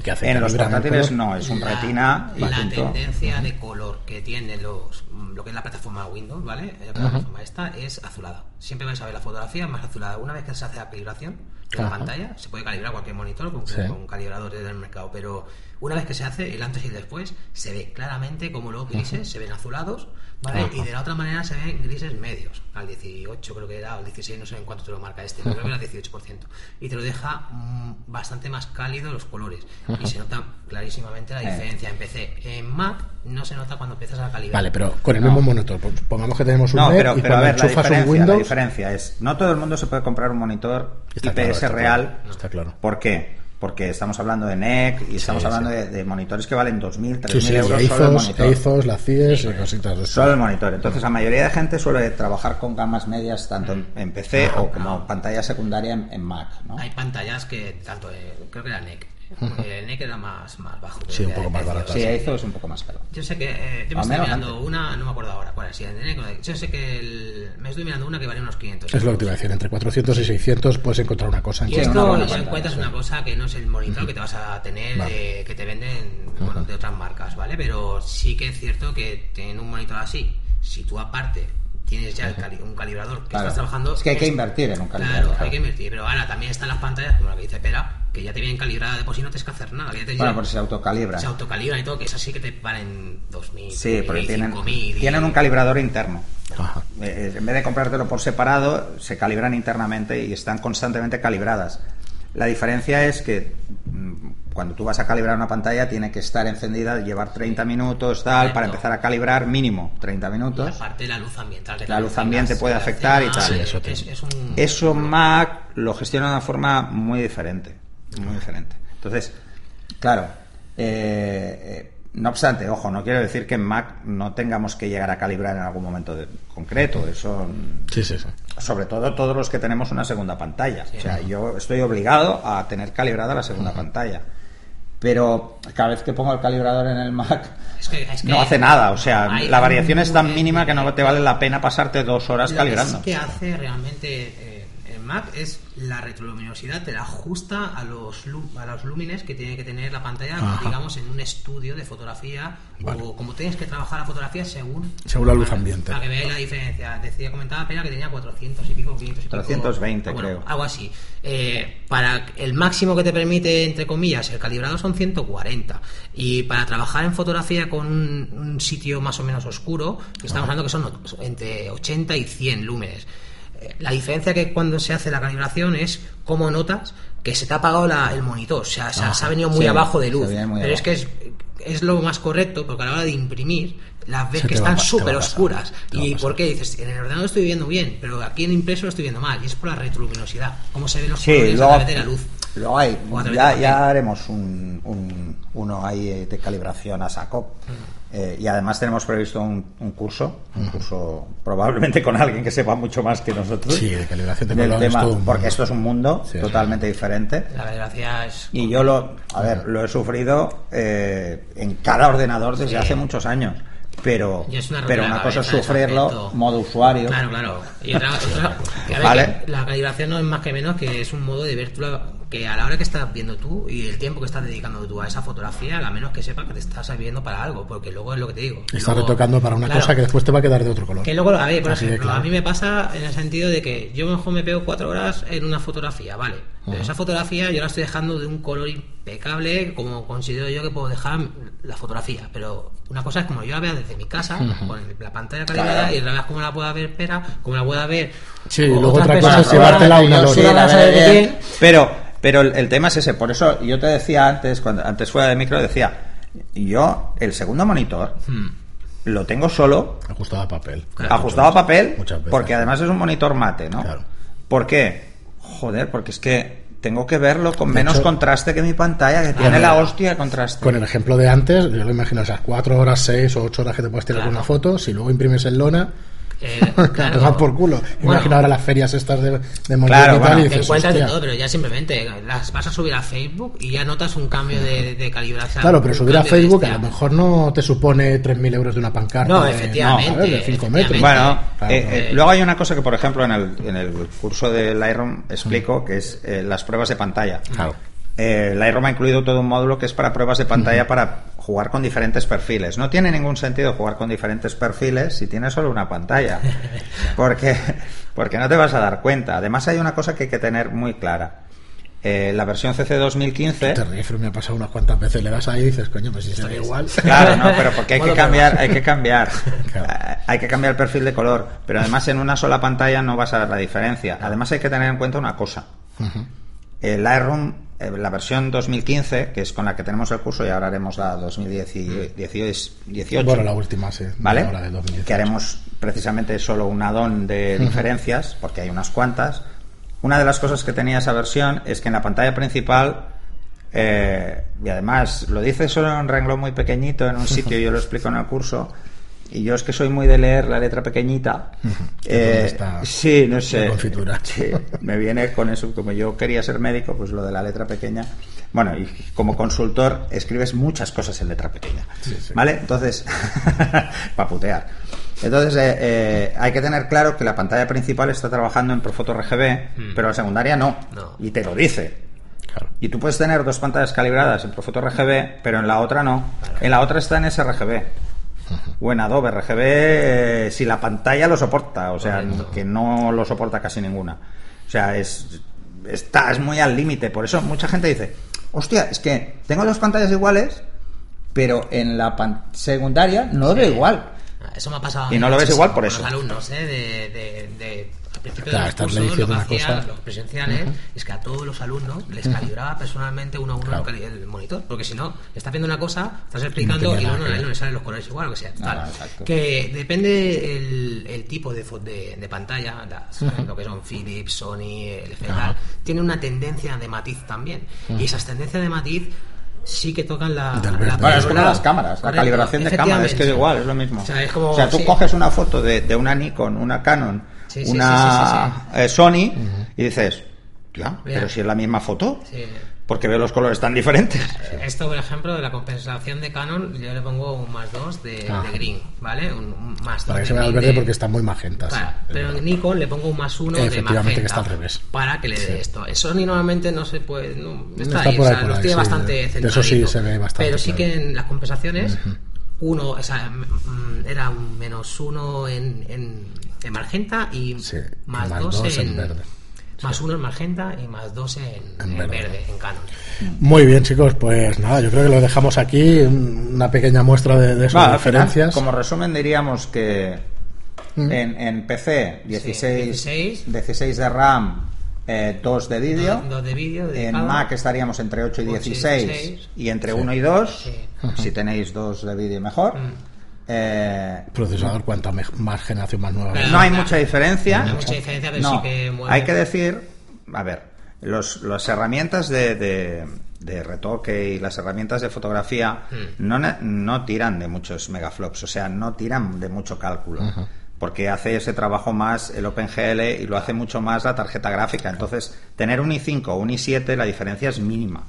¿Y qué hace? En los ¿Calibran el portátiles no, es un La- retina y la punto. tendencia de color que tiene los lo que es la plataforma Windows, ¿vale? La plataforma esta es azulada. Siempre vais a ver la fotografía más azulada. Una vez que se hace la calibración de la Ajá. pantalla, se puede calibrar cualquier monitor con, Sí. con calibradores del mercado, pero una vez que se hace el antes y el después, se ve claramente como los grises se ven azulados, ¿vale? Ajá. Y de la otra manera se ven grises medios, al 18 creo que era, o al 16, no sé en cuánto te lo marca este, pero creo que era 18%. Y te lo deja mm, bastante más cálido los colores. Y se nota clarísimamente la Eh. diferencia en PC. En Mac no se nota cuando empiezas a calibrar. Vale, pero con el mismo monitor, pongamos que tenemos un No, pero, y pero a cuando ver, la enchufas un la Windows, diferencia es, no todo el mundo se puede comprar un monitor Está IPS claro, está real. claro, está claro. ¿Por qué? Porque estamos hablando de NEC y estamos Sí, hablando sí. De, de monitores que valen 2.000, 3.000 Sí, sí, euros solo el monitor. La CIES y cositas de Solo el monitor. Entonces, la mayoría de gente suele trabajar con gamas medias tanto en, en PC o como pantalla secundaria en, en Mac. ¿no? Hay pantallas que tanto, eh, creo que era NEC. [laughs] El NEC era más, más bajo. Sí, un poco más precio. barato. Sí, Aizo es un poco más caro. Yo sé que. Eh, yo me estoy mirando antes. una, no me acuerdo ahora cuál es. si en NEC yo sé que el- me estoy mirando una que vale unos 500. Es lo que te iba a decir, entre 400 y 600 puedes encontrar una cosa en Y esto pantalla, encuentras sí. una cosa que no es el monitor que te vas a tener Vale. de- que te venden bueno, de otras marcas, ¿vale? Pero sí que es cierto que teniendo un monitor así, si tú aparte tienes ya el cali- un calibrador que Claro. estás trabajando... Es que hay que invertir en un Claro, calibrador. hay que invertir. Pero ahora también están las pantallas, como la que dice Pera, que ya te vienen calibradas de por sí no tienes que hacer nada. Ya te Bueno, pues se autocalibra. se autocalibran y todo, que es así que te valen 2.000, Sí, porque 3.000, tienen, 5.000 y- tienen un calibrador interno. Ajá. Eh, en vez de comprártelo por separado, se calibran internamente y están constantemente calibradas. La diferencia es que mm, cuando tú vas a calibrar una pantalla tiene que estar encendida, llevar 30 minutos, tal, para empezar a calibrar mínimo 30 Y minutos. aparte la luz ambiental. que La luz ambiente puede afectar y tal. Sí, eso es, es un... Eso Mac lo gestiona de una forma muy diferente, muy diferente. Entonces, claro, eh, eh, no obstante, ojo, no quiero decir que en Mac no tengamos que llegar a calibrar en algún momento de- concreto. Eso, Sí, sí, sí. sobre todo todos los que tenemos una segunda pantalla. O sea, yo estoy obligado a tener calibrada la segunda pantalla. Pero cada vez que pongo el calibrador en el Mac, Es que- es que no hace nada. O sea, la variación es tan mínima que no te vale la pena pasarte dos horas Lo calibrando. que sí que hace realmente eh, Mac es la retroluminosidad, te la ajusta a los, a los lúmenes que tiene que tener la pantalla, Ajá. digamos, en un estudio de fotografía Vale. o como tienes que trabajar la fotografía según... Según la luz para- ambiente. Para que veáis la diferencia. Decía, comentaba Pena que tenía 400 y pico, 500 y pico. 320 bueno, creo. Algo así. Eh, para el máximo que te permite, entre comillas, el calibrado son 140. Y para trabajar en fotografía con un, un sitio más o menos oscuro, que estamos hablando que son entre 80 y 100 lúmenes. Eh, La diferencia que cuando se hace la calibración es cómo notas que se te ha apagado la- el monitor, o sea, se, ha- se ha venido muy sí, abajo de luz. Pero es que es, es lo más correcto, porque a la hora de imprimir, las ves Se que están súper oscuras. ¿Y por qué dices? En el ordenador estoy viendo bien, pero aquí en impreso lo estoy viendo mal. Y es por la retroluminosidad, cómo se ven los Sí, colores luego, a través de la luz. luego hay, ya, ya haremos un, un- uno ahí de calibración a saco. Mm. Eh, y además tenemos previsto un, un curso, un curso probablemente con alguien que sepa mucho más que nosotros. Sí, de calibración de del tema, todo un porque esto es un mundo Sí, totalmente diferente. La calibración es. Y yo lo, a ver, lo he sufrido eh, en cada ordenador desde Sí. hace muchos años. Pero, una pero una cosa es sufrirlo modo usuario. Claro, claro. Y otra, otra- que a ver, Vale. que la calibración no es más que menos que es un modo de ver la- que a la hora que estás viendo tú y el tiempo que estás dedicando tú a esa fotografía, a menos que sepa que te estás viendo para algo, porque luego es lo que te digo. Estás Luego- retocando para una claro, cosa que después te va a quedar de otro color. Que luego, a ver, por Así ejemplo, claro. a mí me pasa en el sentido de que yo mejor me pego cuatro horas en una fotografía, ¿vale? Pero esa fotografía yo la estoy dejando de un color impecable, como considero yo que puedo dejar la fotografía. Pero una cosa es como yo la vea desde mi casa, con la pantalla calibrada, Claro. y otra vez como la pueda ver Pera, como la pueda ver. Sí, luego otras otra cosa es llevártela a una yo lora. sí Sí, la la vas a ver verdad, bien. Pero, pero el, el tema es ese. Por eso yo te decía antes, cuando antes fuera de micro, decía, yo el segundo monitor Hmm. lo tengo solo, Ajustado a papel. ajustado a papel, Muchas veces. porque además es un monitor mate, ¿no? Claro. ¿Por qué? Joder, porque es que tengo que verlo con De menos hecho- contraste que mi pantalla, que tiene la hostia de contraste. Con el ejemplo de antes, yo lo imagino esas cuatro horas, seis o ocho horas que te puedes tirar con una foto, si luego imprimes en lona, Eh, [laughs] claro. te dan por culo. Bueno, Imagina ahora las ferias estas de, de Claro, y tal, bueno, y Te dices, encuentras de todo, pero ya simplemente las vas a subir a Facebook y ya notas un cambio de, de calibración. Claro, pero subir a Facebook a lo mejor no te supone 3.000 euros de una pancarta. No, de- efectivamente, ¿sabes? de 5 metros. Bueno, Claro, eh, claro. eh, luego hay una cosa que, por ejemplo, en el, en el curso de Lightroom explico, que es eh, las pruebas de pantalla. Claro. Eh, Lightroom ha incluido todo un módulo que es para pruebas de pantalla para jugar con diferentes perfiles. No tiene ningún sentido jugar con diferentes perfiles si tienes solo una pantalla, [laughs] porque, porque no te vas a dar cuenta. Además hay una cosa que hay que tener muy clara. Eh, la versión CC 2015... Te ríes, pero me ha pasado unas cuantas veces. Le das ahí y dices, coño, pues si ve igual. Claro, no, pero [laughs] porque hay que cambiar, hay que cambiar, [laughs] Claro. Eh, hay que cambiar el perfil de color, pero además en una sola pantalla no vas a ver la diferencia. Además hay que tener en cuenta una cosa. El Lightroom, la versión 2015, que es con la que tenemos el curso, y ahora haremos la 2018. Bueno, la última, sí. ¿Vale? ahora de 2018. Que haremos precisamente solo un add-on de diferencias, porque hay unas cuantas. Una de las cosas que tenía esa versión es que en la pantalla principal, eh, y además lo dice solo en un renglón muy pequeñito en un sitio, [laughs] yo lo explico en el curso, y yo es que soy muy de leer la letra pequeñita. [laughs] Que Eh, está sí, no sé. confitura. Sí, me viene con eso. Como yo quería ser médico, pues lo de la letra pequeña. Bueno, y como consultor escribes muchas cosas en letra pequeña. ¿Vale? Entonces, [laughs] para putear. Entonces, eh, eh, hay que tener claro que la pantalla principal está trabajando en Profoto RGB, pero la secundaria no. No. Y te lo dice. Claro. Y tú puedes tener dos pantallas calibradas en Profoto RGB, pero en la otra no. En la otra está en sRGB. O en Adobe RGB eh, si la pantalla lo soporta, o sea, Correcto. que no lo soporta casi ninguna. O sea, es estás muy al límite. Por eso mucha gente dice, hostia, es que tengo dos pantallas iguales, pero en la pan- secundaria no veo igual. Eso me ha pasado. a Y mí no lo ves igual por con eso. Los alumnos, ¿eh? De, de, de- al principio Claro, de los cursos, lo que hacía, los presenciales, es que a todos los alumnos les calibraba personalmente uno a uno Claro. el el monitor. Porque si no, estás viendo una cosa, estás explicando tenía y nada no, no, no le salen los colores igual, o que sea. Nada, tal. Que depende el, el tipo de, de, de pantalla, las- lo que son Philips, Sony, LG, tal, tiene una tendencia de matiz también. Y esas tendencias de matiz sí que tocan la. La. Bueno, es como las cámaras, la calibración de cámaras, es que es igual, es lo mismo. O sea, como- O sea, tú sí. coges una foto de, de una Nikon, una Canon, Sí, sí, una sí, eh, Sony y dices, ya, pero si es la misma foto, Sí. porque veo los colores tan diferentes. Esto, por ejemplo, de la compensación de Canon, yo le pongo un más 2 de, Ah. de green, ¿vale? Un, un más 2 Para que se vea el verde de- porque están muy magentas. Claro, Es pero en Nikon le pongo un más 1 de Efectivamente, magenta que está al revés. para que le dé Sí. esto. En Sony normalmente no se puede... No, está, Está ahí, por o ahí, sea, por los ahí, tiene sí, bastante centradito. eso sí se ve bastante, Pero sí claro. que en las compensaciones, uno, o sea, mm, era un menos 1 en, en, en magenta y Sí, más más 2 dos en, en verde. Más 1 en magenta y más 2 en, En en verde. verde, en Canon. Muy bien, chicos, pues nada, yo creo que lo dejamos aquí, un- una pequeña muestra de, de Va, final, diferencias. como resumen diríamos que en, en PC 16, 16. 16 de RAM, eh, 2 de vídeo. Dos- dos de vídeo En. Mac estaríamos entre 8 y Ocho y 16 16. y entre 1 y 2. Sí. Si tenéis 2 de vídeo mejor. Eh, Procesador, cuanta más generación más nueva. No hay mucha diferencia. No hay mucha diferencia, pero No, sí que mueve. Hay que decir, a ver, los, las herramientas de, de- de retoque y las herramientas de fotografía Hmm. no, ne- no tiran de muchos megaflops, o sea, no tiran de mucho cálculo. Porque hace ese trabajo más el OpenGL y lo hace mucho más la tarjeta gráfica. Entonces, tener un i5 o un i7, la diferencia es mínima.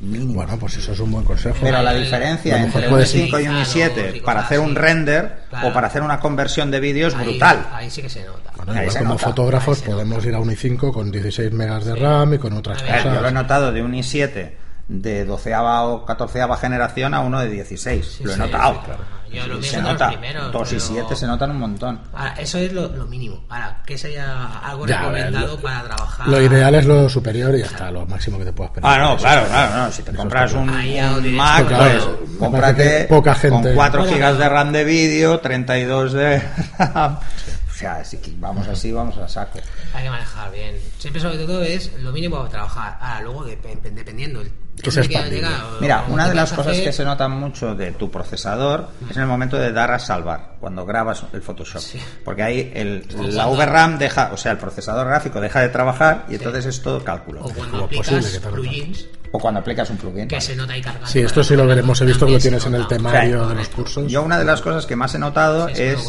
Mínima. Bueno, pues eso es un buen consejo. Pero la diferencia entre un puedes i5 y un utilizar o i7 cosas para hacer un render Claro. o para hacer una conversión de vídeo es Ahí- brutal. Ahí sí que se nota. Bueno, Ahí igual se como nota, fotógrafos ahí podemos ir a un i5 con 16 megas de RAM y con otras ver, cosas. yo lo he notado de un i7 de 12 o 14 generación a uno de 16. Sí, lo he sí, notado. sí, claro. Yo lo se los nota. primeros, 2 y pero- 7 se notan un montón. Ahora, eso es lo, lo mínimo. Ahora, que sería algo Ya, recomendado lo- para trabajar. Lo ideal es lo superior y ya está, lo máximo que te puedas pedir. Ah, no, Eso claro, está- claro, no. Si te eso compras un, claro. Un Mac, claro. pues que cómprate poca gente- con 4 Bueno, gigas de pero- RAM de vídeo, 32 de RAM. O sea, si vamos así, vamos a saco. Hay que manejar bien. Siempre, sobre todo, es lo mínimo para trabajar. Ahora, luego, dep- dependiendo. el- Que o- Mira, una de las cosas hacer, que se nota mucho de tu procesador es en el momento de dar a salvar, cuando grabas el Photoshop. Sí. Porque ahí el, la VRAM deja, o sea, el procesador gráfico deja de trabajar y entonces es todo cálculo. O cuando aplicas posible que tarde plugins, O cuando aplicas un plugin. que se nota ahí cargando. Sí, esto sí lo veremos. He visto que lo se tienes en el temario de los cursos. Yo una de las cosas que más he notado Sí, es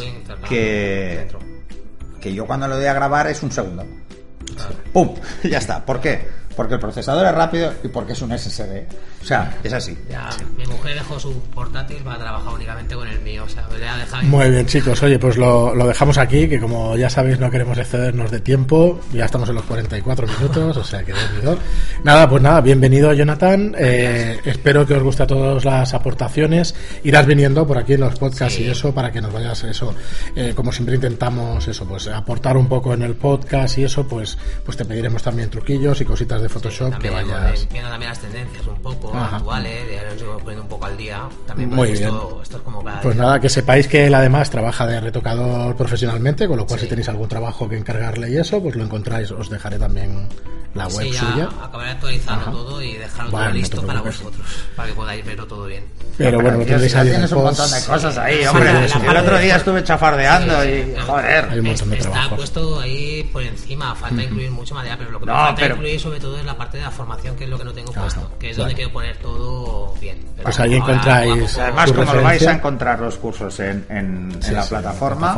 que que, yo cuando lo doy a grabar es un segundo. Claro. ¡Pum! [laughs] Ya está. ¿Por qué? Porque el procesador es rápido y porque es un SSD. O sea, es así. Ya, mi mujer dejó su portátil para trabajar únicamente con el mío. O sea, le ha dejado. Muy bien, chicos. Oye, pues lo, lo dejamos aquí, que como ya sabéis, no queremos excedernos de tiempo. Ya estamos en los 44 minutos, o sea que. Nada, pues nada, bienvenido, Jonathan. Eh, espero que os guste a todas las aportaciones. Irás viniendo por aquí en los podcasts Sí. y eso para que nos vayas, eso, eh, como siempre intentamos, eso, pues aportar un poco en el podcast y eso, pues, pues te pediremos también truquillos y cositas de Photoshop que También vayas. viendo también las tendencias un poco Ajá. actuales, de ahora nos vamos poniendo un poco al día. También Muy pues, bien. Esto, esto es como cada Pues día. nada, que sepáis que él además trabaja de retocador profesionalmente, con lo cual Sí. si tenéis algún trabajo que encargarle y eso, pues lo encontráis, os dejaré también la web Sí, ya suya. acabaré actualizando Ajá. todo y dejarlo todo listo para vosotros, para que podáis verlo todo bien. Pero bueno, ahí el tienes un montón de cosas ahí, Sí, hombre. el parte otro día estuve chafardeando Sí, y, joder. Hay un montón de Está trabajos. puesto ahí por encima, falta incluir mucho material, pero lo que me No, falta pero- incluir sobre todo es la parte de la formación, que es lo que no tengo Ajá, puesto, que es claro. donde quiero poner todo bien. Pero Pues ahí encontráis- Además, como lo vais a encontrar los cursos en, en- Sí, en la sí, plataforma,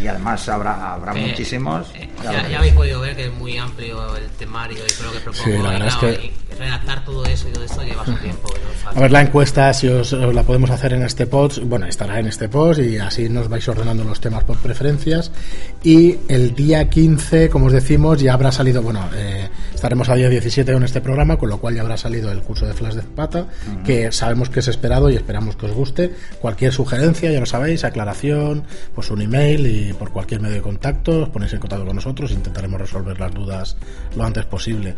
y además habrá, habrá Eh, muchísimos. eh, ya habéis podido ver que es muy amplio el temario y creo que propongo. Sí, la y verdad es claro, que- y redactar todo eso y todo esto lleva su tiempo. que es. A ver, la encuesta, si os, os la podemos hacer en este post, bueno, estará en este post y así nos vais ordenando los temas por preferencias. Y el día 15, como os decimos, ya habrá salido, bueno, eh, estaremos a día 17 con este programa, con lo cual ya habrá salido el curso de Flash de Zapata, que sabemos que es esperado y esperamos que os guste. Cualquier sugerencia, ya lo sabéis, aclaración, pues un email y por cualquier medio de contacto, os ponéis en contacto con nosotros, intentaremos resolver las dudas lo antes posible.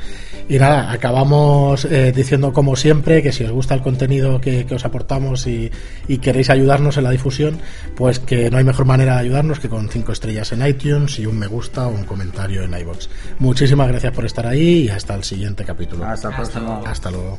Y nada, acabamos eh, diciendo como siempre que si os gusta el contenido que, que os aportamos y, y queréis ayudarnos en la difusión, pues que no hay mejor manera de ayudarnos que con cinco estrellas en iTunes y un me gusta o un comentario en iBox. Muchísimas gracias por estar ahí y hasta el siguiente capítulo. Hasta Hasta próximo. luego. Hasta luego.